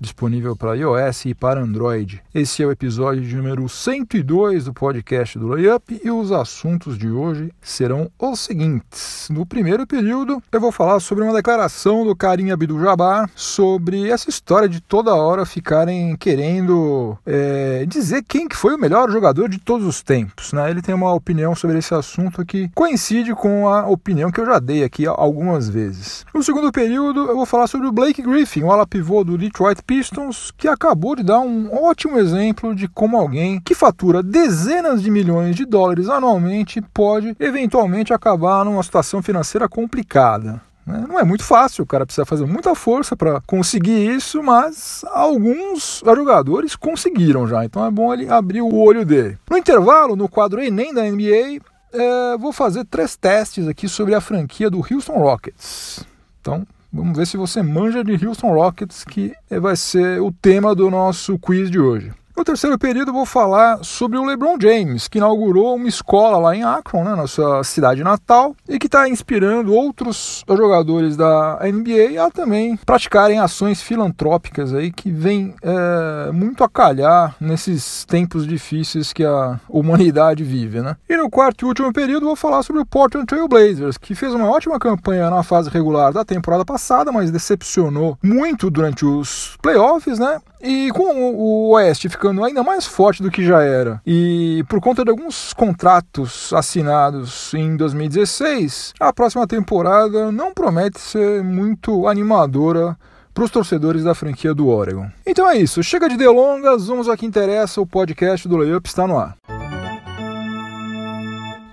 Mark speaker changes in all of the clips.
Speaker 1: disponível para iOS e para Android. Esse é o episódio de número 102 do podcast do Layup e os assuntos de hoje serão os seguintes. No primeiro período, eu vou falar sobre uma declaração do Karim Abdul-Jabbar sobre essa história de toda hora ficarem querendo é, dizer quem que foi o melhor jogador de todos os tempos. Né? Ele tem uma opinião sobre esse assunto que coincide com a opinião que eu já dei aqui algumas vezes. No segundo período, eu vou falar sobre o Blake Griffin, o ala pivô do Detroit Pistons, que acabou de dar um ótimo exemplo de como alguém que fatura dezenas de milhões de dólares anualmente pode eventualmente acabar numa situação financeira complicada. Né? Não é muito fácil, o cara precisa fazer muita força para conseguir isso, mas alguns jogadores conseguiram já, então é bom ele abrir o olho dele. No intervalo, no quadro Enem da NBA, é, vou fazer três testes aqui sobre a franquia do Houston Rockets. Então, Vamos ver se você manja de Houston Rockets, que vai ser o tema do nosso quiz de hoje. No terceiro período, vou falar sobre o LeBron James, que inaugurou uma escola lá em Akron, né, na sua cidade natal, e que está inspirando outros jogadores da NBA a também praticarem ações filantrópicas aí que vêm é, muito a calhar nesses tempos difíceis que a humanidade vive. Né? E no quarto e último período, vou falar sobre o Portland Trail Blazers, que fez uma ótima campanha na fase regular da temporada passada, mas decepcionou muito durante os playoffs, né? E com o Oeste ficando ainda mais forte do que já era, e por conta de alguns contratos assinados em 2016, a próxima temporada não promete ser muito animadora para os torcedores da franquia do Oregon. Então é isso, chega de delongas, vamos ao que interessa, o podcast do Layup está no ar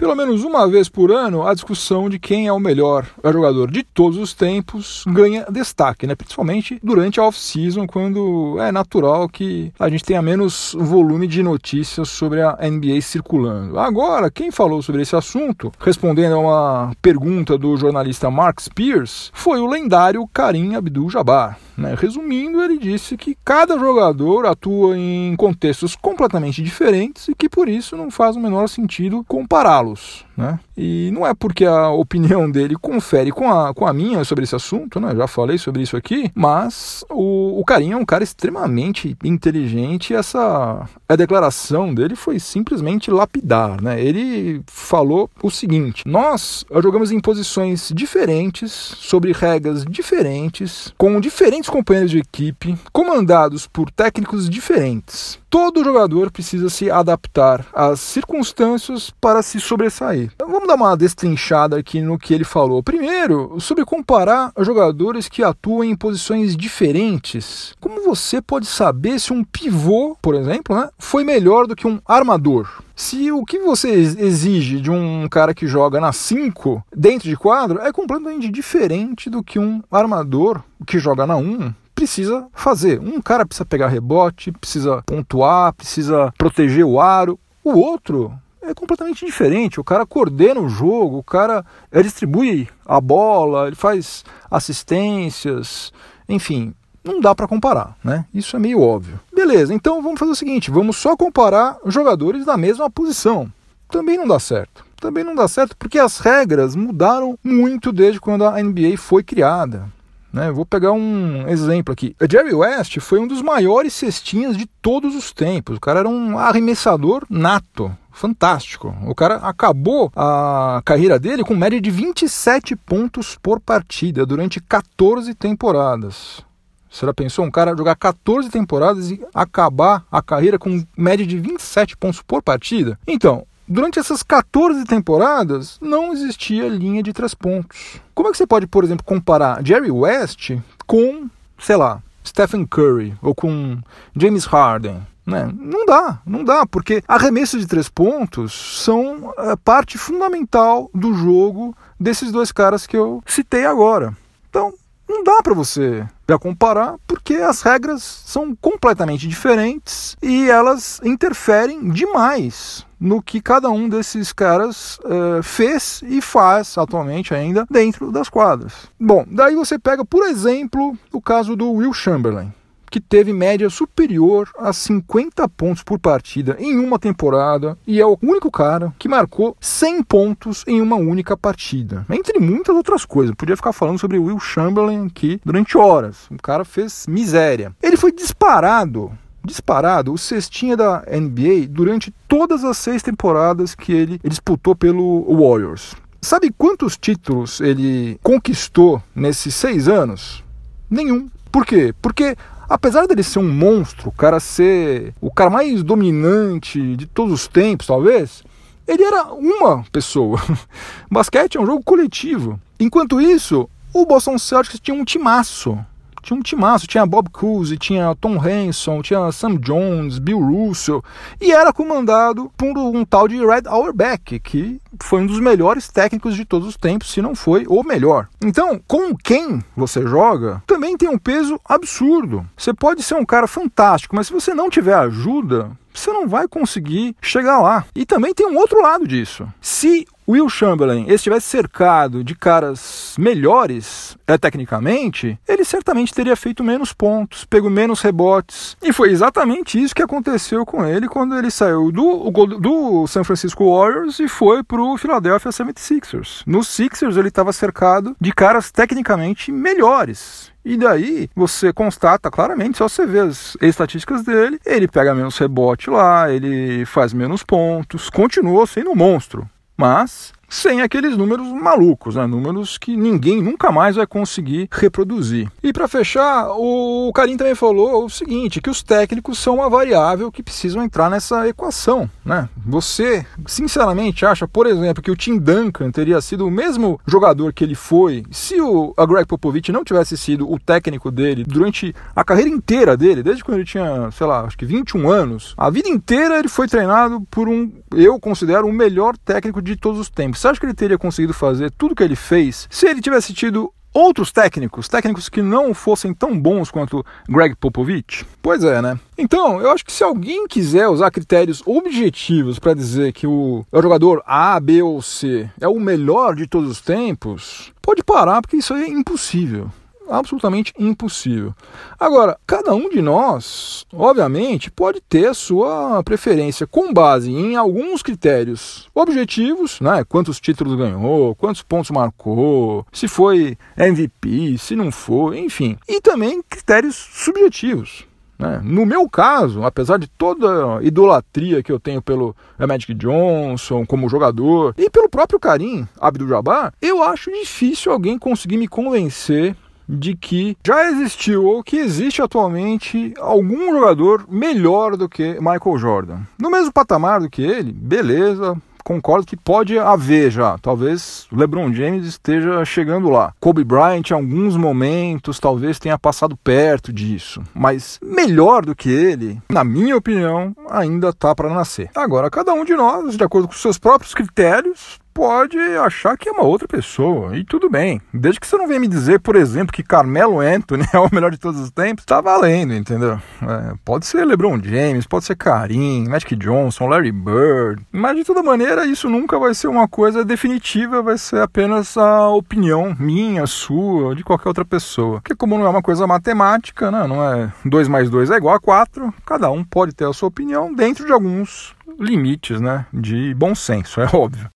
Speaker 1: pelo menos uma vez por ano, a discussão de quem é o melhor jogador de todos os tempos ganha destaque, né? principalmente durante a off-season, quando é natural que a gente tenha menos volume de notícias sobre a NBA circulando. Agora, quem falou sobre esse assunto, respondendo a uma pergunta do jornalista Mark Spears, foi o lendário Karim Abdul-Jabbar. Né? Resumindo, ele disse que cada jogador atua em contextos completamente diferentes e que por isso não faz o menor sentido compará-los. Né? E não é porque a opinião dele confere com a, com a minha sobre esse assunto, né? já falei sobre isso aqui, mas o, o Carinho é um cara extremamente inteligente e essa a declaração dele foi simplesmente lapidar. Né? Ele falou o seguinte: nós jogamos em posições diferentes, sobre regras diferentes, com diferentes companheiros de equipe, comandados por técnicos diferentes. Todo jogador precisa se adaptar às circunstâncias para se sobressair. Então, vamos dar uma destrinchada aqui no que ele falou. Primeiro, sobre comparar jogadores que atuam em posições diferentes. Como você pode saber se um pivô, por exemplo, né, foi melhor do que um armador? Se o que você exige de um cara que joga na 5 dentro de quadro é completamente diferente do que um armador que joga na 1, um, precisa fazer. Um cara precisa pegar rebote, precisa pontuar, precisa proteger o aro. O outro é completamente diferente. O cara coordena o jogo, o cara distribui a bola, ele faz assistências, enfim, não dá para comparar, né? Isso é meio óbvio. Beleza, então vamos fazer o seguinte, vamos só comparar jogadores da mesma posição. Também não dá certo. Também não dá certo porque as regras mudaram muito desde quando a NBA foi criada. Né? Vou pegar um exemplo aqui. A Jerry West foi um dos maiores cestinhas de todos os tempos. O cara era um arremessador nato. Fantástico. O cara acabou a carreira dele com média de 27 pontos por partida durante 14 temporadas. Você já pensou um cara jogar 14 temporadas e acabar a carreira com média de 27 pontos por partida? Então, Durante essas 14 temporadas, não existia linha de três pontos. Como é que você pode, por exemplo, comparar Jerry West com, sei lá, Stephen Curry ou com James Harden? Né? Não dá, não dá, porque arremessos de três pontos são é, parte fundamental do jogo desses dois caras que eu citei agora. Então, não dá para você já comparar, porque as regras são completamente diferentes e elas interferem demais no que cada um desses caras uh, fez e faz atualmente ainda dentro das quadras. Bom, daí você pega, por exemplo, o caso do Will Chamberlain que teve média superior a 50 pontos por partida em uma temporada e é o único cara que marcou 100 pontos em uma única partida. Entre muitas outras coisas. Podia ficar falando sobre Will Chamberlain aqui durante horas. O cara fez miséria. Ele foi disparado disparado o cestinha da NBA durante todas as seis temporadas que ele disputou pelo Warriors. Sabe quantos títulos ele conquistou nesses seis anos? Nenhum. Por quê? Porque apesar dele ser um monstro, o cara ser o cara mais dominante de todos os tempos, talvez, ele era uma pessoa. Basquete é um jogo coletivo. Enquanto isso, o Boston Celtics tinha um timaço tinha um timaço, tinha Bob Cousy, tinha Tom Hanson, tinha Sam Jones, Bill Russell, e era comandado por um tal de Red Auerbach, que foi um dos melhores técnicos de todos os tempos, se não foi o melhor. Então, com quem você joga também tem um peso absurdo. Você pode ser um cara fantástico, mas se você não tiver ajuda, você não vai conseguir chegar lá. E também tem um outro lado disso. Se Will Chamberlain estivesse cercado de caras melhores é, tecnicamente, ele certamente teria feito menos pontos, pego menos rebotes. E foi exatamente isso que aconteceu com ele quando ele saiu do, do San Francisco Warriors e foi para o Philadelphia 76ers. No Sixers ele estava cercado de caras tecnicamente melhores. E daí você constata claramente, só você vê as estatísticas dele, ele pega menos rebote lá, ele faz menos pontos, continua sendo um monstro. Mas sem aqueles números malucos, né? números que ninguém nunca mais vai conseguir reproduzir. E para fechar, o Karim também falou o seguinte, que os técnicos são uma variável que precisam entrar nessa equação. Né? Você, sinceramente, acha, por exemplo, que o Tim Duncan teria sido o mesmo jogador que ele foi se o Greg Popovich não tivesse sido o técnico dele durante a carreira inteira dele, desde quando ele tinha, sei lá, acho que 21 anos, a vida inteira ele foi treinado por um, eu considero, o melhor técnico de todos os tempos você acha que ele teria conseguido fazer tudo o que ele fez se ele tivesse tido outros técnicos, técnicos que não fossem tão bons quanto Greg Popovich? Pois é, né? Então, eu acho que se alguém quiser usar critérios objetivos para dizer que o, o jogador A, B ou C é o melhor de todos os tempos, pode parar, porque isso aí é impossível absolutamente impossível. Agora, cada um de nós, obviamente, pode ter a sua preferência com base em alguns critérios objetivos, né? Quantos títulos ganhou, quantos pontos marcou, se foi MVP, se não foi, enfim. E também critérios subjetivos. Né? No meu caso, apesar de toda a idolatria que eu tenho pelo Magic Johnson como jogador e pelo próprio Karim Abdul-Jabbar, eu acho difícil alguém conseguir me convencer de que já existiu ou que existe atualmente algum jogador melhor do que Michael Jordan. No mesmo patamar do que ele, beleza, concordo que pode haver já. Talvez LeBron James esteja chegando lá. Kobe Bryant, em alguns momentos, talvez tenha passado perto disso. Mas melhor do que ele, na minha opinião, ainda está para nascer. Agora, cada um de nós, de acordo com seus próprios critérios, pode achar que é uma outra pessoa, e tudo bem. Desde que você não venha me dizer, por exemplo, que Carmelo Anthony é o melhor de todos os tempos, tá valendo, entendeu? É, pode ser LeBron James, pode ser Karim, Magic Johnson, Larry Bird, mas de toda maneira isso nunca vai ser uma coisa definitiva, vai ser apenas a opinião minha, sua, de qualquer outra pessoa. Porque como não é uma coisa matemática, né, não é 2 mais 2 é igual a 4, cada um pode ter a sua opinião dentro de alguns limites, né, de bom senso, é óbvio.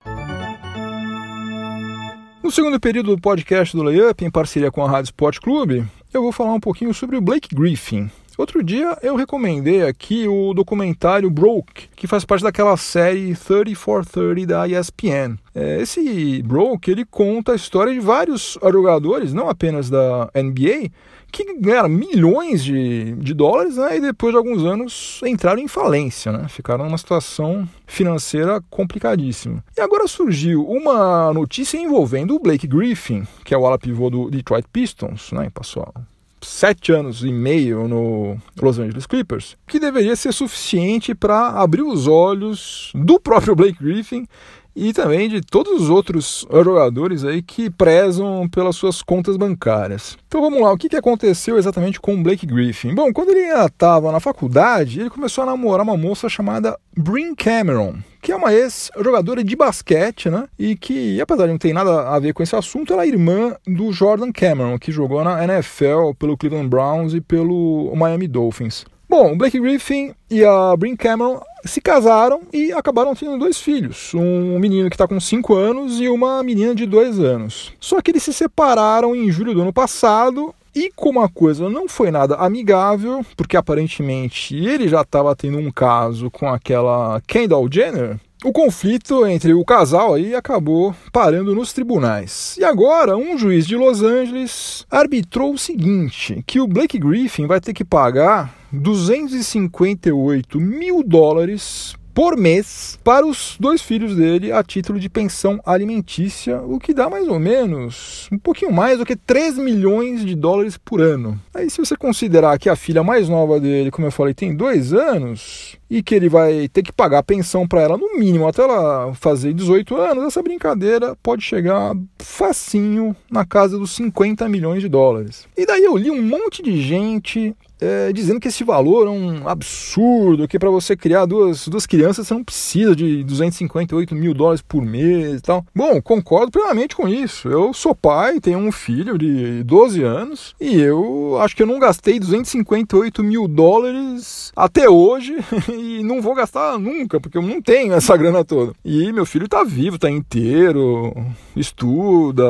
Speaker 1: No segundo período do podcast do Layup, em parceria com a Rádio Sport Clube, eu vou falar um pouquinho sobre o Blake Griffin. Outro dia eu recomendei aqui o documentário Broke, que faz parte daquela série 30 for 30 da ESPN. É, esse Broke ele conta a história de vários jogadores, não apenas da NBA, que ganharam milhões de, de dólares né, e depois de alguns anos entraram em falência, né, ficaram numa situação financeira complicadíssima. E agora surgiu uma notícia envolvendo o Blake Griffin, que é o ala pivô do Detroit Pistons, né, passou sete anos e meio no Los Angeles Clippers, que deveria ser suficiente para abrir os olhos do próprio Blake Griffin e também de todos os outros jogadores aí que prezam pelas suas contas bancárias. Então vamos lá, o que aconteceu exatamente com o Blake Griffin? Bom, quando ele estava na faculdade, ele começou a namorar uma moça chamada Bryn Cameron, que é uma ex-jogadora de basquete, né? E que, apesar de não ter nada a ver com esse assunto, ela é irmã do Jordan Cameron, que jogou na NFL pelo Cleveland Browns e pelo Miami Dolphins. Bom, o Blake Griffin e a Bryn Cameron se casaram e acabaram tendo dois filhos. Um menino que está com 5 anos e uma menina de 2 anos. Só que eles se separaram em julho do ano passado e como a coisa não foi nada amigável, porque aparentemente ele já estava tendo um caso com aquela Kendall Jenner, o conflito entre o casal aí acabou parando nos tribunais. E agora, um juiz de Los Angeles arbitrou o seguinte: que o Blake Griffin vai ter que pagar 258 mil dólares por mês para os dois filhos dele a título de pensão alimentícia, o que dá mais ou menos um pouquinho mais do que 3 milhões de dólares por ano. Aí, se você considerar que a filha mais nova dele, como eu falei, tem dois anos, e que ele vai ter que pagar pensão para ela no mínimo até ela fazer 18 anos, essa brincadeira pode chegar facinho na casa dos 50 milhões de dólares. E daí eu li um monte de gente é, dizendo que esse valor é um absurdo, que para você criar duas, duas crianças você não precisa de 258 mil dólares por mês e tal. Bom, concordo plenamente com isso. Eu sou pai, tenho um filho de 12 anos e eu acho que eu não gastei 258 mil dólares até hoje e não vou gastar nunca, porque eu não tenho essa grana toda. E meu filho tá vivo, tá inteiro, estuda,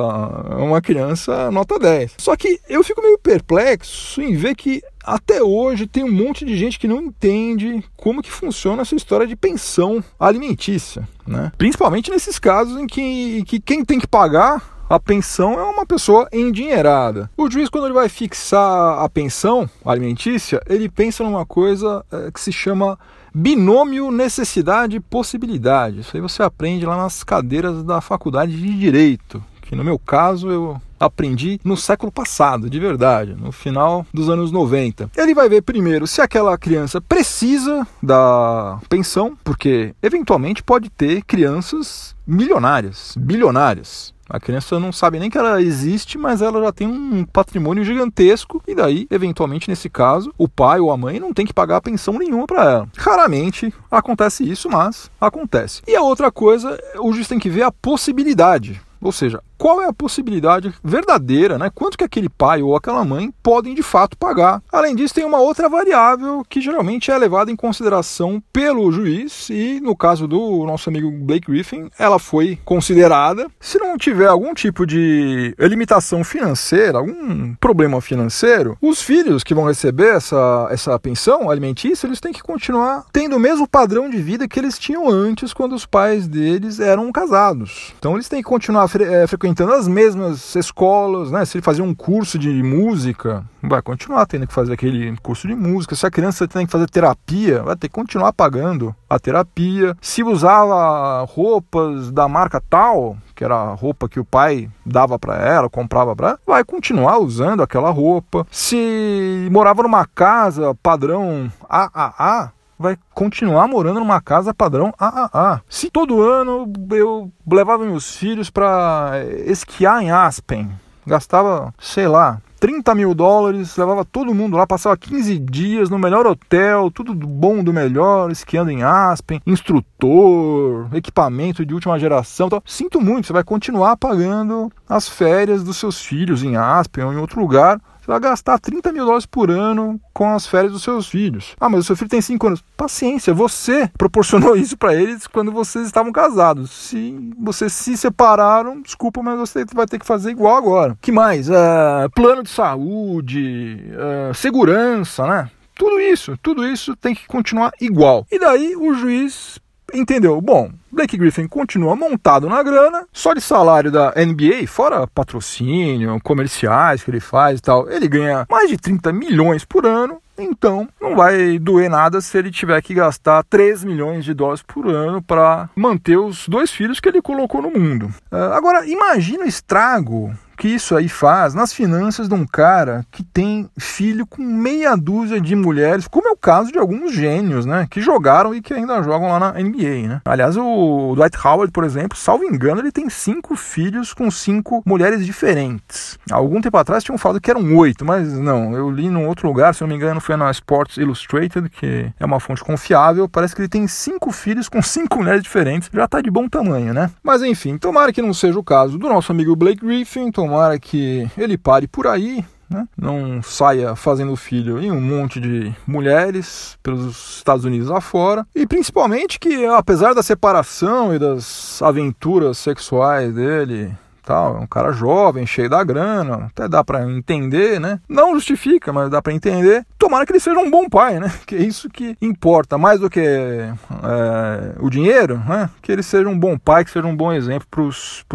Speaker 1: é uma criança nota 10. Só que eu fico meio perplexo em ver que até hoje tem um monte de gente que não entende como que funciona essa história de pensão alimentícia, né? Principalmente nesses casos em que, que quem tem que pagar a pensão é uma pessoa endinheirada. O juiz, quando ele vai fixar a pensão alimentícia, ele pensa numa coisa é, que se chama binômio necessidade-possibilidade. Isso aí você aprende lá nas cadeiras da faculdade de Direito, que no meu caso eu aprendi no século passado, de verdade, no final dos anos 90. Ele vai ver primeiro se aquela criança precisa da pensão, porque eventualmente pode ter crianças milionárias, bilionárias. A criança não sabe nem que ela existe, mas ela já tem um patrimônio gigantesco e daí, eventualmente, nesse caso, o pai ou a mãe não tem que pagar pensão nenhuma para ela. Raramente acontece isso, mas acontece. E a outra coisa, o juiz tem que ver a possibilidade. Ou seja, qual é a possibilidade verdadeira, né? Quanto que aquele pai ou aquela mãe podem de fato pagar. Além disso, tem uma outra variável que geralmente é levada em consideração pelo juiz e no caso do nosso amigo Blake Griffin, ela foi considerada. Se não tiver algum tipo de limitação financeira, algum problema financeiro, os filhos que vão receber essa, essa pensão alimentícia, eles têm que continuar tendo o mesmo padrão de vida que eles tinham antes quando os pais deles eram casados. Então eles têm que continuar fre é, frequentando frequentando as mesmas escolas, né? Se ele fazia um curso de música, vai continuar tendo que fazer aquele curso de música. Se a criança tem que fazer terapia, vai ter que continuar pagando a terapia. Se usava roupas da marca tal, que era a roupa que o pai dava para ela, comprava para, vai continuar usando aquela roupa. Se morava numa casa padrão AAA, vai continuar morando numa casa padrão AAA. Se todo ano eu levava meus filhos para esquiar em Aspen, gastava, sei lá, 30 mil dólares, levava todo mundo lá, passava 15 dias no melhor hotel, tudo do bom do melhor, esquiando em Aspen, instrutor, equipamento de última geração. Então, sinto muito, você vai continuar pagando as férias dos seus filhos em Aspen ou em outro lugar você vai gastar 30 mil dólares por ano com as férias dos seus filhos. Ah, mas o seu filho tem 5 anos. Paciência, você proporcionou isso para eles quando vocês estavam casados. Se vocês se separaram, desculpa, mas você vai ter que fazer igual agora. que mais? Uh, plano de saúde, uh, segurança, né? Tudo isso, tudo isso tem que continuar igual. E daí o juiz entendeu? Bom, Blake Griffin continua montado na grana, só de salário da NBA, fora patrocínio, comerciais que ele faz e tal, ele ganha mais de 30 milhões por ano. Então, não vai doer nada se ele tiver que gastar 3 milhões de dólares por ano para manter os dois filhos que ele colocou no mundo. Uh, agora, imagina o estrago que isso aí faz nas finanças de um cara que tem filho com meia dúzia de mulheres, como é o caso de alguns gênios, né? Que jogaram e que ainda jogam lá na NBA, né? Aliás, o Dwight Howard, por exemplo, salvo engano, ele tem cinco filhos com cinco mulheres diferentes. algum tempo atrás tinham falado que eram oito, mas não, eu li num outro lugar, se não me engano, foi na Sports Illustrated, que é uma fonte confiável. Parece que ele tem cinco filhos com cinco mulheres diferentes. Já tá de bom tamanho, né? Mas enfim, tomara que não seja o caso do nosso amigo Blake Griffin, tomara que ele pare por aí, né? não saia fazendo filho em um monte de mulheres pelos Estados Unidos afora. E principalmente que, apesar da separação e das aventuras sexuais dele tal, é um cara jovem, cheio da grana, até dá para entender, né? Não justifica, mas dá para entender. Tomara que ele seja um bom pai, né? Que é isso que importa, mais do que é, o dinheiro, né? Que ele seja um bom pai, que seja um bom exemplo para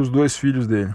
Speaker 1: os dois filhos dele.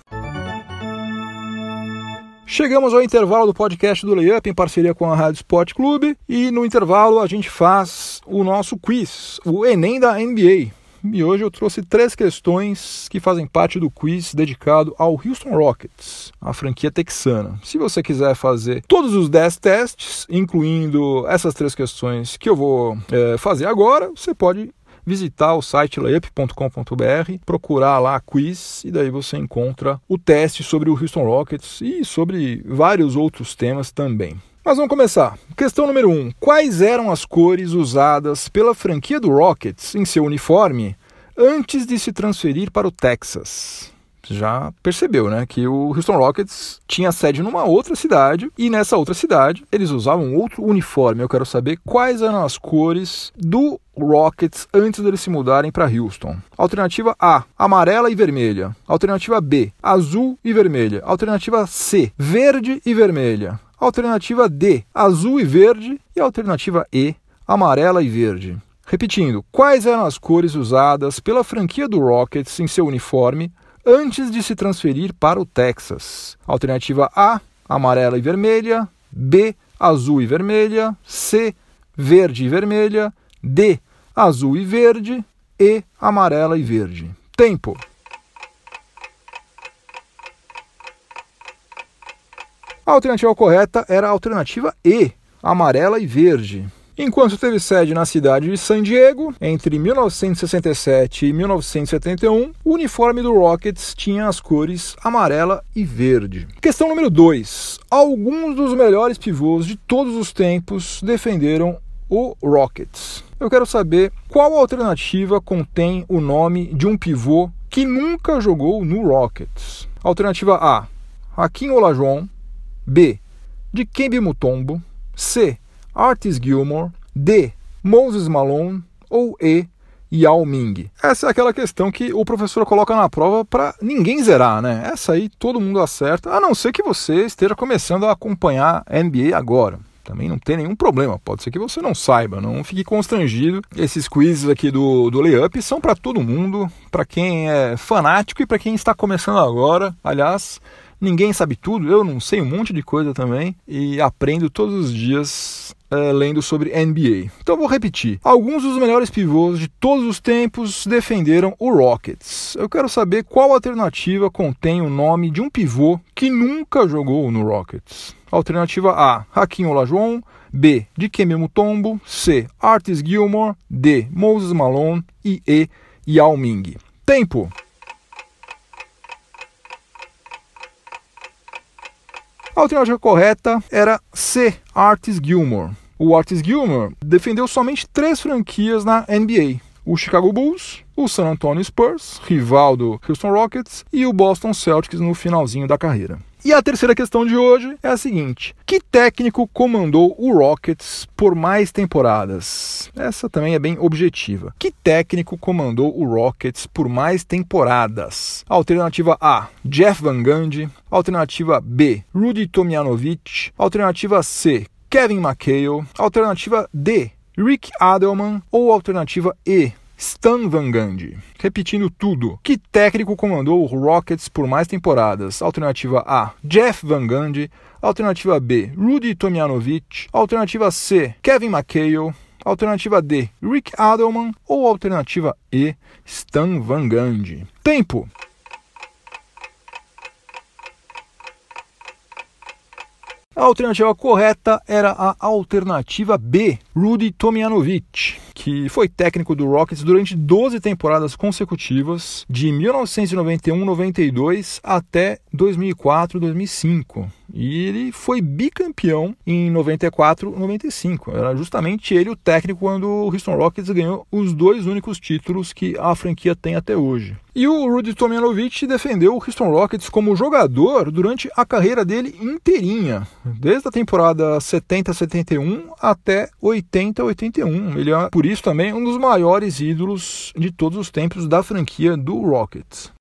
Speaker 1: Chegamos ao intervalo do podcast do Layup em parceria com a Rádio Sport Clube e no intervalo a gente faz o nosso quiz, o Enem da NBA. E hoje eu trouxe três questões que fazem parte do quiz dedicado ao Houston Rockets, a franquia texana. Se você quiser fazer todos os 10 testes, incluindo essas três questões que eu vou é, fazer agora, você pode visitar o site layup.com.br, procurar lá quiz e daí você encontra o teste sobre o Houston Rockets e sobre vários outros temas também. Mas vamos começar. Questão número 1. Um. Quais eram as cores usadas pela franquia do Rockets em seu uniforme antes de se transferir para o Texas? Já percebeu, né, que o Houston Rockets tinha sede numa outra cidade e nessa outra cidade eles usavam outro uniforme. Eu quero saber quais eram as cores do Rockets antes deles se mudarem para Houston. Alternativa A, amarela e vermelha. Alternativa B, azul e vermelha. Alternativa C, verde e vermelha. Alternativa D, azul e verde. E alternativa E, amarela e verde. Repetindo, quais eram as cores usadas pela franquia do Rockets em seu uniforme antes de se transferir para o Texas. Alternativa A, amarela e vermelha. B, azul e vermelha. C, verde e vermelha. D, azul e verde. E, amarela e verde. Tempo. A alternativa correta era a alternativa E, amarela e verde. Enquanto teve sede na cidade de San Diego, entre 1967 e 1971, o uniforme do Rockets tinha as cores amarela e verde. Questão número 2. Alguns dos melhores pivôs de todos os tempos defenderam o Rockets. Eu quero saber qual alternativa contém o nome de um pivô que nunca jogou no Rockets. Alternativa A: Hakim Olajuwon. B: Dikembe Mutombo. C: Artis Gilmore, D. Moses Malone ou E. Yao Ming? Essa é aquela questão que o professor coloca na prova para ninguém zerar, né? Essa aí todo mundo acerta, a não ser que você esteja começando a acompanhar NBA agora. Também não tem nenhum problema, pode ser que você não saiba, não fique constrangido. Esses quizzes aqui do, do Layup são para todo mundo, para quem é fanático e para quem está começando agora. Aliás, ninguém sabe tudo, eu não sei um monte de coisa também e aprendo todos os dias é, lendo sobre NBA. Então vou repetir. Alguns dos melhores pivôs de todos os tempos defenderam o Rockets. Eu quero saber qual alternativa contém o nome de um pivô que nunca jogou no Rockets. Alternativa A, Hakim Olajuwon. B, Dikembe Mutombo. C, Artis Gilmore. D, Moses Malone. E E, Yao Ming. Tempo. A alternativa correta era C, Artis Gilmore. O Artis Gilmore defendeu somente três franquias na NBA: o Chicago Bulls, o San Antonio Spurs, rival do Houston Rockets, e o Boston Celtics no finalzinho da carreira. E a terceira questão de hoje é a seguinte: que técnico comandou o Rockets por mais temporadas? Essa também é bem objetiva. Que técnico comandou o Rockets por mais temporadas? Alternativa A: Jeff Van Gundy. Alternativa B: Rudy Tomjanovich. Alternativa C: Kevin McHale. Alternativa D: Rick Adelman. Ou alternativa E: Stan Van Gundy. Repetindo tudo. Que técnico comandou o Rockets por mais temporadas? Alternativa A, Jeff Van Gundy. Alternativa B, Rudy Tomjanovich. Alternativa C, Kevin McHale. Alternativa D, Rick Adelman. Ou alternativa E, Stan Van Gundy. Tempo. A alternativa correta era a alternativa B, Rudy Tomjanovic, que foi técnico do Rockets durante 12 temporadas consecutivas, de 1991-92 até 2004-2005. E ele foi bicampeão em 94-95. Era justamente ele o técnico quando o Houston Rockets ganhou os dois únicos títulos que a franquia tem até hoje. E o Rudy Tomjanovic defendeu o Houston Rockets como jogador durante a carreira dele inteirinha, desde a temporada 70-71 até 80-81. Ele é, por isso, também um dos maiores ídolos de todos os tempos da franquia do Rockets.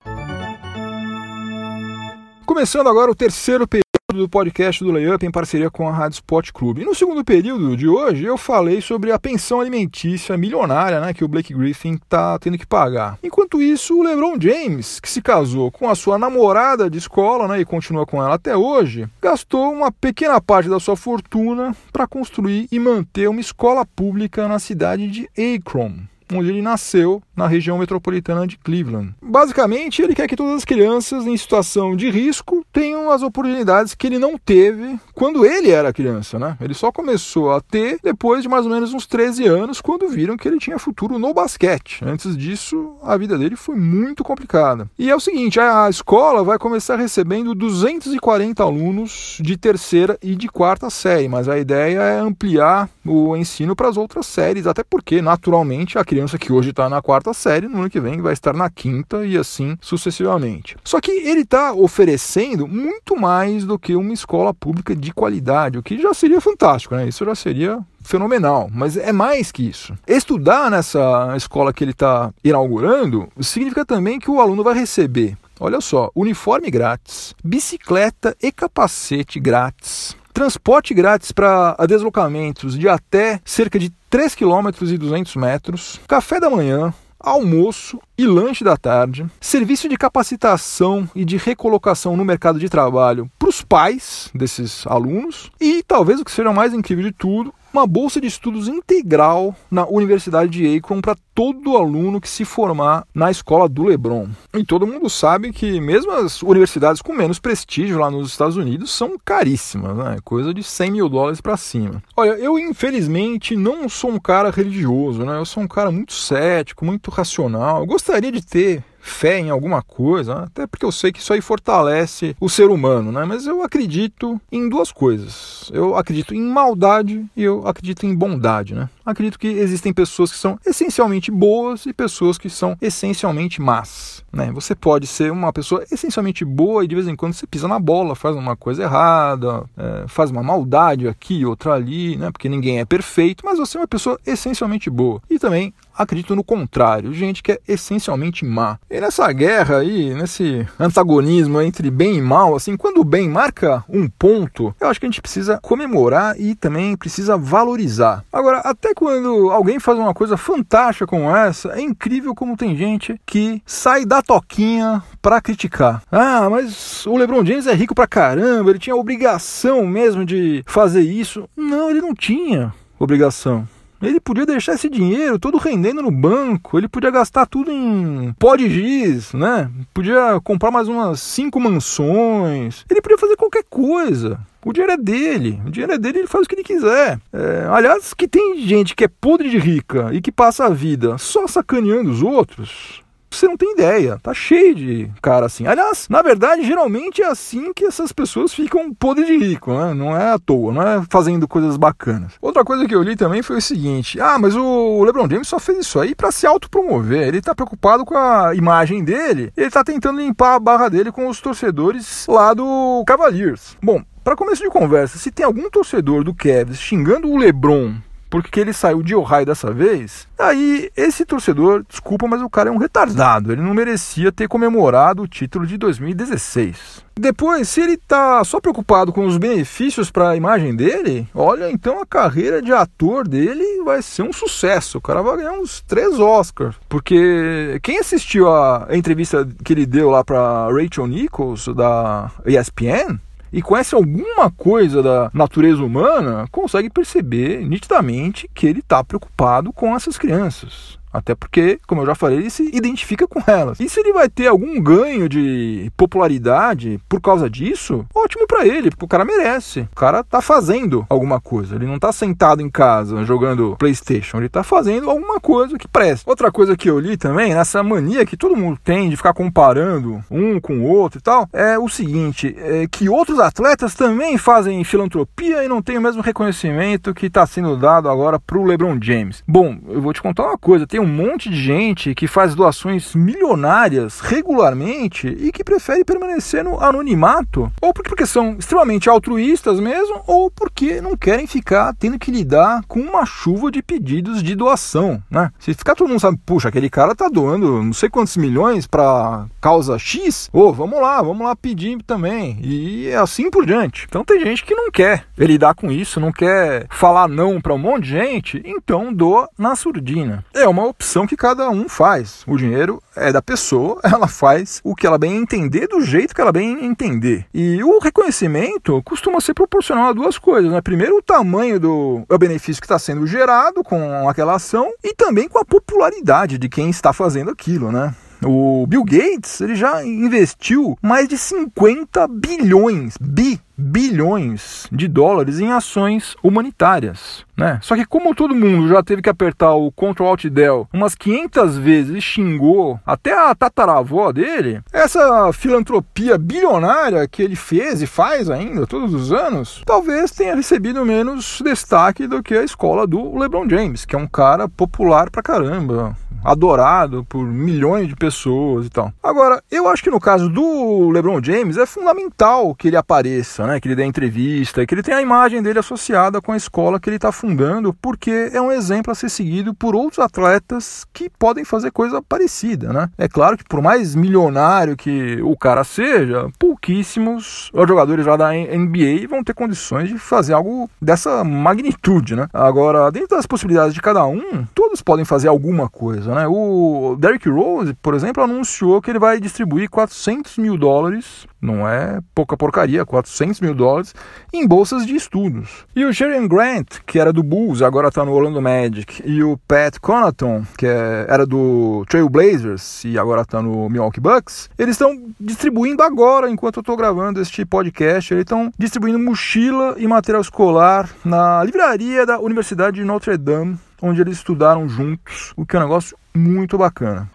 Speaker 1: Começando agora o terceiro período do podcast do Layup em parceria com a Rádio Sport Clube. No segundo período de hoje eu falei sobre a pensão alimentícia milionária né, que o Blake Griffin está tendo que pagar. Enquanto isso, o LeBron James, que se casou com a sua namorada de escola né, e continua com ela até hoje, gastou uma pequena parte da sua fortuna para construir e manter uma escola pública na cidade de Akron onde ele nasceu, na região metropolitana de Cleveland. Basicamente, ele quer que todas as crianças em situação de risco tenham as oportunidades que ele não teve quando ele era criança, né? Ele só começou a ter depois de mais ou menos uns 13 anos, quando viram que ele tinha futuro no basquete. Antes disso, a vida dele foi muito complicada. E é o seguinte, a escola vai começar recebendo 240 alunos de terceira e de quarta série, mas a ideia é ampliar o ensino para as outras séries, até porque, naturalmente, a criança que hoje está na quarta série, no ano que vem vai estar na quinta e assim sucessivamente. Só que ele está oferecendo muito mais do que uma escola pública de qualidade, o que já seria fantástico, né? Isso já seria fenomenal, mas é mais que isso. Estudar nessa escola que ele está inaugurando significa também que o aluno vai receber Olha só, uniforme grátis, bicicleta e capacete grátis, transporte grátis para deslocamentos de até cerca de 3 km e 200 metros, café da manhã, almoço e lanche da tarde, serviço de capacitação e de recolocação no mercado de trabalho para os pais desses alunos e talvez o que seja mais incrível de tudo, uma bolsa de estudos integral na Universidade de Akron para todo aluno que se formar na escola do LeBron. E todo mundo sabe que mesmo as universidades com menos prestígio lá nos Estados Unidos são caríssimas, né? Coisa de 100 mil dólares para cima. Olha, eu infelizmente não sou um cara religioso, né? Eu sou um cara muito cético, muito racional. Eu gostaria de ter fé em alguma coisa, até porque eu sei que isso aí fortalece o ser humano, né? Mas eu acredito em duas coisas. Eu acredito em maldade e eu acredito em bondade, né? Acredito que existem pessoas que são essencialmente boas e pessoas que são essencialmente más, né? Você pode ser uma pessoa essencialmente boa e de vez em quando você pisa na bola, faz uma coisa errada, é, faz uma maldade aqui, outra ali, né? Porque ninguém é perfeito, mas você é uma pessoa essencialmente boa. E também acredito no contrário, gente que é essencialmente má. E nessa guerra aí, nesse antagonismo entre bem e mal, assim, quando o bem marca um ponto, eu acho que a gente precisa comemorar e também precisa valorizar. Agora, até quando alguém faz uma coisa fantástica como essa, é incrível como tem gente que sai da toquinha para criticar. Ah, mas o LeBron James é rico pra caramba, ele tinha obrigação mesmo de fazer isso. Não, ele não tinha obrigação. Ele podia deixar esse dinheiro todo rendendo no banco, ele podia gastar tudo em pó de giz, né? Podia comprar mais umas cinco mansões, ele podia fazer qualquer coisa. O dinheiro é dele, o dinheiro é dele, ele faz o que ele quiser. É, aliás, que tem gente que é podre de rica e que passa a vida só sacaneando os outros, você não tem ideia. Tá cheio de cara assim. Aliás, na verdade, geralmente é assim que essas pessoas ficam podres de rico, né? Não é à toa, não é fazendo coisas bacanas. Outra coisa que eu li também foi o seguinte: ah, mas o LeBron James só fez isso aí para se autopromover. Ele tá preocupado com a imagem dele, ele tá tentando limpar a barra dele com os torcedores lá do Cavaliers. Bom, para começo de conversa, se tem algum torcedor do Cavs xingando o LeBron porque ele saiu de Ohio dessa vez, aí esse torcedor, desculpa, mas o cara é um retardado, ele não merecia ter comemorado o título de 2016. Depois, se ele tá só preocupado com os benefícios para a imagem dele, olha, então a carreira de ator dele vai ser um sucesso. O cara vai ganhar uns três Oscars. Porque quem assistiu a entrevista que ele deu lá para Rachel Nichols da ESPN, e conhece alguma coisa da natureza humana, consegue perceber nitidamente que ele está preocupado com essas crianças. Até porque, como eu já falei, ele se identifica com elas. E se ele vai ter algum ganho de popularidade por causa disso, ótimo para ele, porque o cara merece. O cara tá fazendo alguma coisa. Ele não tá sentado em casa jogando PlayStation, ele tá fazendo alguma coisa que presta. Outra coisa que eu li também, nessa mania que todo mundo tem de ficar comparando um com o outro e tal, é o seguinte: é que outros atletas também fazem filantropia e não têm o mesmo reconhecimento que está sendo dado agora pro LeBron James. Bom, eu vou te contar uma coisa: tem um monte de gente que faz doações milionárias regularmente e que prefere permanecer no anonimato, ou porque são extremamente altruístas mesmo, ou porque não querem ficar tendo que lidar com uma chuva de pedidos de doação, né? Se ficar todo mundo sabe, puxa, aquele cara tá doando não sei quantos milhões para causa X, ô, oh, vamos lá, vamos lá pedir também. E assim por diante. Então tem gente que não quer lidar com isso, não quer falar não para um monte de gente, então doa na surdina. É uma opção que cada um faz. O dinheiro é da pessoa, ela faz o que ela bem entender do jeito que ela bem entender. E o reconhecimento costuma ser proporcional a duas coisas, né? Primeiro, o tamanho do o benefício que está sendo gerado com aquela ação e também com a popularidade de quem está fazendo aquilo, né? O Bill Gates ele já investiu mais de 50 bilhões, bi, bilhões de dólares em ações humanitárias. Né? Só que como todo mundo já teve que apertar o Ctrl Alt Del umas 500 vezes e xingou até a tataravó dele, essa filantropia bilionária que ele fez e faz ainda todos os anos, talvez tenha recebido menos destaque do que a escola do LeBron James, que é um cara popular pra caramba, adorado por milhões de pessoas e tal. Agora, eu acho que no caso do LeBron James é fundamental que ele apareça, né? Que ele dê entrevista, que ele tenha a imagem dele associada com a escola que ele está fundando, porque é um exemplo a ser seguido por outros atletas que podem fazer coisa parecida, né? É claro que por mais milionário que o cara seja, pouquíssimos jogadores lá da NBA vão ter condições de fazer algo dessa magnitude, né? Agora, dentro das possibilidades de cada um, todos podem fazer alguma coisa, né? O Derrick Rose, por exemplo, anunciou que ele vai distribuir 400 mil dólares, não é pouca porcaria, 400 mil dólares, em bolsas de estudos. E o Jerry Grant, que era do Bulls, agora está no Orlando Magic, e o Pat Connaughton, que é, era do Trail Blazers e agora está no Milwaukee Bucks, eles estão distribuindo agora, enquanto eu estou gravando este podcast, eles estão distribuindo mochila e material escolar na livraria da Universidade de Notre Dame, onde eles estudaram juntos, o que é um negócio muito bacana.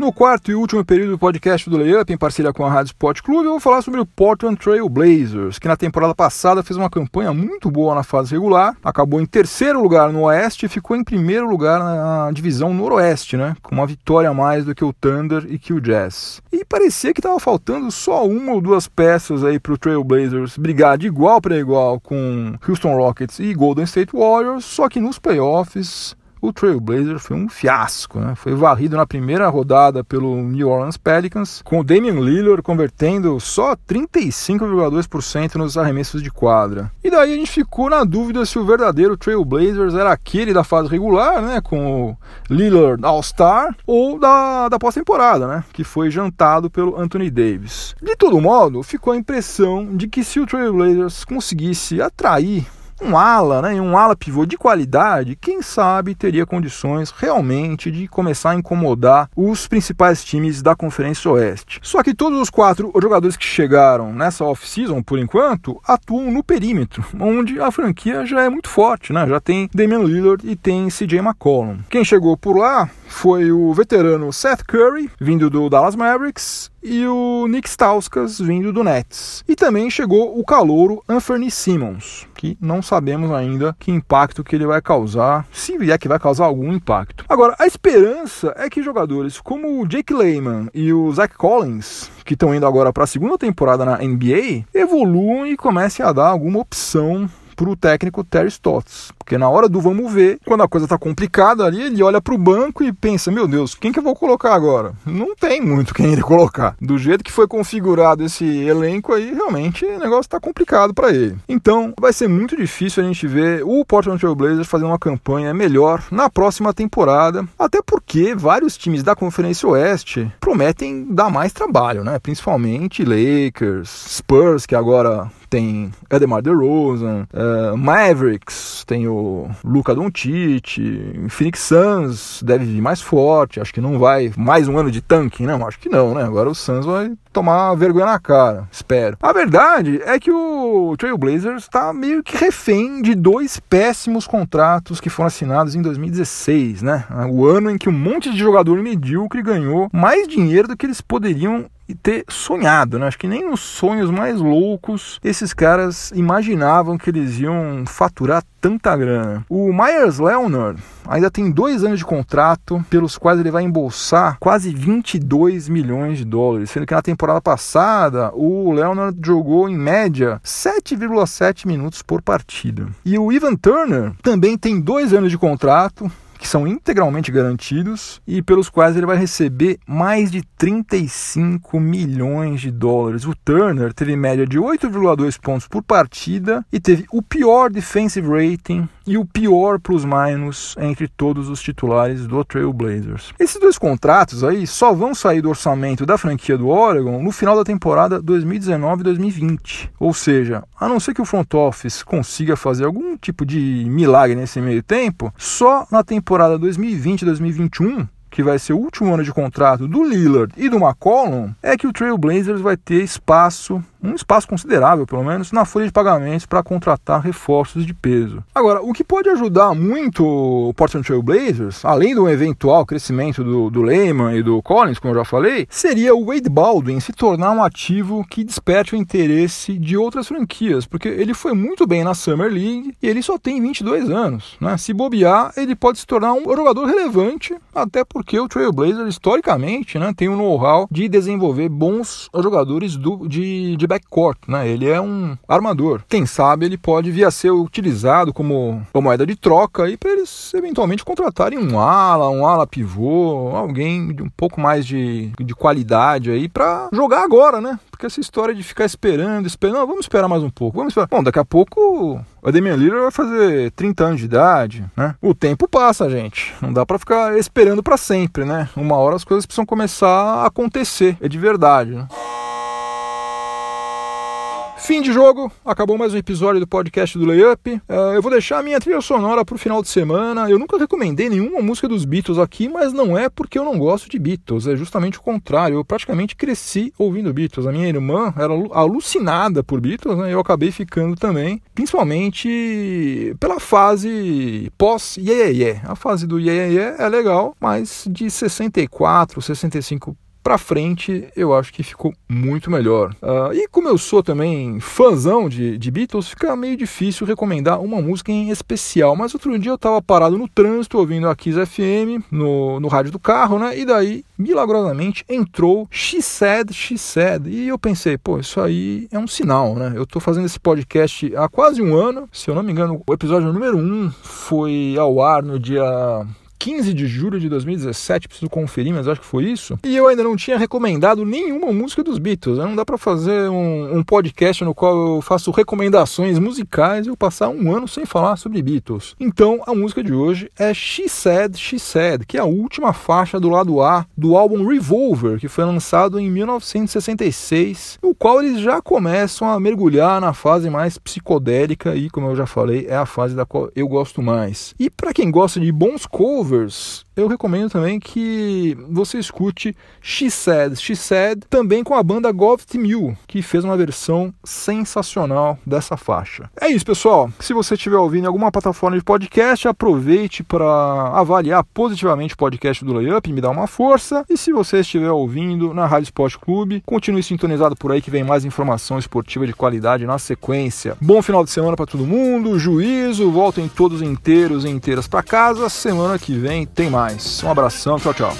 Speaker 1: No quarto e último período do podcast do Layup, em parceria com a Rádio Sport Clube, eu vou falar sobre o Portland Trail Blazers, que na temporada passada fez uma campanha muito boa na fase regular, acabou em terceiro lugar no Oeste e ficou em primeiro lugar na divisão Noroeste, né? Com uma vitória a mais do que o Thunder e que o Jazz. E parecia que estava faltando só uma ou duas peças aí para o Trail Blazers brigar de igual para igual com Houston Rockets e Golden State Warriors, só que nos playoffs o Trailblazer foi um fiasco, né? Foi varrido na primeira rodada pelo New Orleans Pelicans, com o Damian Lillard convertendo só 35,2% nos arremessos de quadra. E daí a gente ficou na dúvida se o verdadeiro Trailblazers era aquele da fase regular, né? Com o Lillard All-Star, ou da, da pós-temporada, né? Que foi jantado pelo Anthony Davis. De todo modo, ficou a impressão de que se o Trailblazers conseguisse atrair um ala, né, um ala pivô de qualidade, quem sabe teria condições realmente de começar a incomodar os principais times da Conferência Oeste. Só que todos os quatro jogadores que chegaram nessa off-season, por enquanto, atuam no perímetro, onde a franquia já é muito forte, né? Já tem Damian Lillard e tem CJ McCollum. Quem chegou por lá foi o veterano Seth Curry, vindo do Dallas Mavericks, e o Nick Stauskas, vindo do Nets. E também chegou o calouro Anthony Simmons, que não sabemos ainda que impacto que ele vai causar, se vier que vai causar algum impacto. Agora, a esperança é que jogadores como o Jake Layman e o Zach Collins, que estão indo agora para a segunda temporada na NBA, evoluam e comecem a dar alguma opção para o técnico Terry Stotts. Porque na hora do vamos ver, quando a coisa está complicada ali, ele olha para o banco e pensa: meu Deus, quem que eu vou colocar agora? Não tem muito quem ele colocar. Do jeito que foi configurado esse elenco aí, realmente o negócio está complicado para ele. Então vai ser muito difícil a gente ver o Portland Trail Blazers fazendo uma campanha melhor na próxima temporada, até porque vários times da Conferência Oeste prometem dar mais trabalho, né? Principalmente Lakers, Spurs, que agora tem Edemar DeRozan, uh, Mavericks, tem o o Luca Doncic, Phoenix Suns deve vir mais forte, acho que não vai mais um ano de tanque, não, acho que não, né? Agora o Suns vai tomar vergonha na cara, espero. A verdade é que o Trail Blazers está meio que refém de dois péssimos contratos que foram assinados em 2016, né? O ano em que um monte de jogador medíocre ganhou mais dinheiro do que eles poderiam e ter sonhado, né? Acho que nem nos sonhos mais loucos esses caras imaginavam que eles iam faturar tanta grana. O Myers Leonard ainda tem dois anos de contrato, pelos quais ele vai embolsar quase 22 milhões de dólares, sendo que na temporada passada o Leonard jogou em média 7,7 minutos por partida. E o Ivan Turner também tem dois anos de contrato, que são integralmente garantidos e pelos quais ele vai receber mais de 35 milhões de dólares. O Turner teve média de 8,2 pontos por partida e teve o pior defensive rating e o pior plus-minus entre todos os titulares do Trail Blazers. Esses dois contratos aí só vão sair do orçamento da franquia do Oregon no final da temporada 2019-2020. Ou seja, a não ser que o front office consiga fazer algum tipo de milagre nesse meio tempo, só na temporada 2020-2021 que vai ser o último ano de contrato do Lillard e do McCollum, é que o Trail Blazers vai ter espaço um espaço considerável, pelo menos, na folha de pagamentos para contratar reforços de peso. Agora, o que pode ajudar muito o Portland Trail Blazers, além do eventual crescimento do, do Lehman e do Collins, como eu já falei, seria o Wade Baldwin se tornar um ativo que desperte o interesse de outras franquias, porque ele foi muito bem na Summer League e ele só tem 22 anos. Né? Se bobear, ele pode se tornar um jogador relevante, até porque o Trail Blazers, historicamente, né, tem um know-how de desenvolver bons jogadores do, de, de backcourt, né? Ele é um armador. Quem sabe ele pode vir a ser utilizado como, como moeda de troca aí para eles eventualmente contratarem um ala, um ala pivô, alguém de um pouco mais de, de qualidade aí para jogar agora, né? Porque essa história de ficar esperando, esperando, não, vamos esperar mais um pouco, vamos esperar. Bom, daqui a pouco o Damian Lillard vai fazer 30 anos de idade, né? O tempo passa, gente. Não dá para ficar esperando para sempre, né? Uma hora as coisas precisam começar a acontecer, é de verdade, né? Fim de jogo, acabou mais um episódio do podcast do Layup. Uh, eu vou deixar a minha trilha sonora para o final de semana. Eu nunca recomendei nenhuma música dos Beatles aqui, mas não é porque eu não gosto de Beatles, é justamente o contrário. Eu praticamente cresci ouvindo Beatles. A minha irmã era alucinada por Beatles, né? Eu acabei ficando também, principalmente pela fase pós Yeah, yeah, yeah. A fase do Yeah, yeah, yeah é legal, mas de 64, 65 para frente eu acho que ficou muito melhor. Uh, e como eu sou também fãzão de, de Beatles, fica meio difícil recomendar uma música em especial. Mas outro dia eu estava parado no trânsito ouvindo a Kiss FM no, no rádio do carro, né? E daí, milagrosamente, entrou She Said, She Said. E eu pensei, pô, isso aí é um sinal, né? Eu estou fazendo esse podcast há quase um ano. Se eu não me engano, o episódio número 1 um foi ao ar no dia 15 de julho de 2017, preciso conferir, mas acho que foi isso. E eu ainda não tinha recomendado nenhuma música dos Beatles. Né? Não dá para fazer um, um, podcast no qual eu faço recomendações musicais e eu passar um ano sem falar sobre Beatles. Então, a música de hoje é She Said, She Said, que é a última faixa do lado A do álbum Revolver, que foi lançado em 1966, no qual eles já começam a mergulhar na fase mais psicodélica e, como eu já falei, é a fase da qual eu gosto mais. E para quem gosta de bons covers, eu recomendo também que você escute She Said, She Said, também com a banda Govt Mill, que fez uma versão sensacional dessa faixa. É isso, pessoal. Se você estiver ouvindo em alguma plataforma de podcast, aproveite para avaliar positivamente o podcast do Layup e me dar uma força. E se você estiver ouvindo na Rádio Esporte Clube, continue sintonizado por aí que vem mais informação esportiva de qualidade na sequência. Bom final de semana para todo mundo, juízo, voltem todos inteiros e inteiras para casa. Semana que vem tem mais. Um abração, tchau, tchau.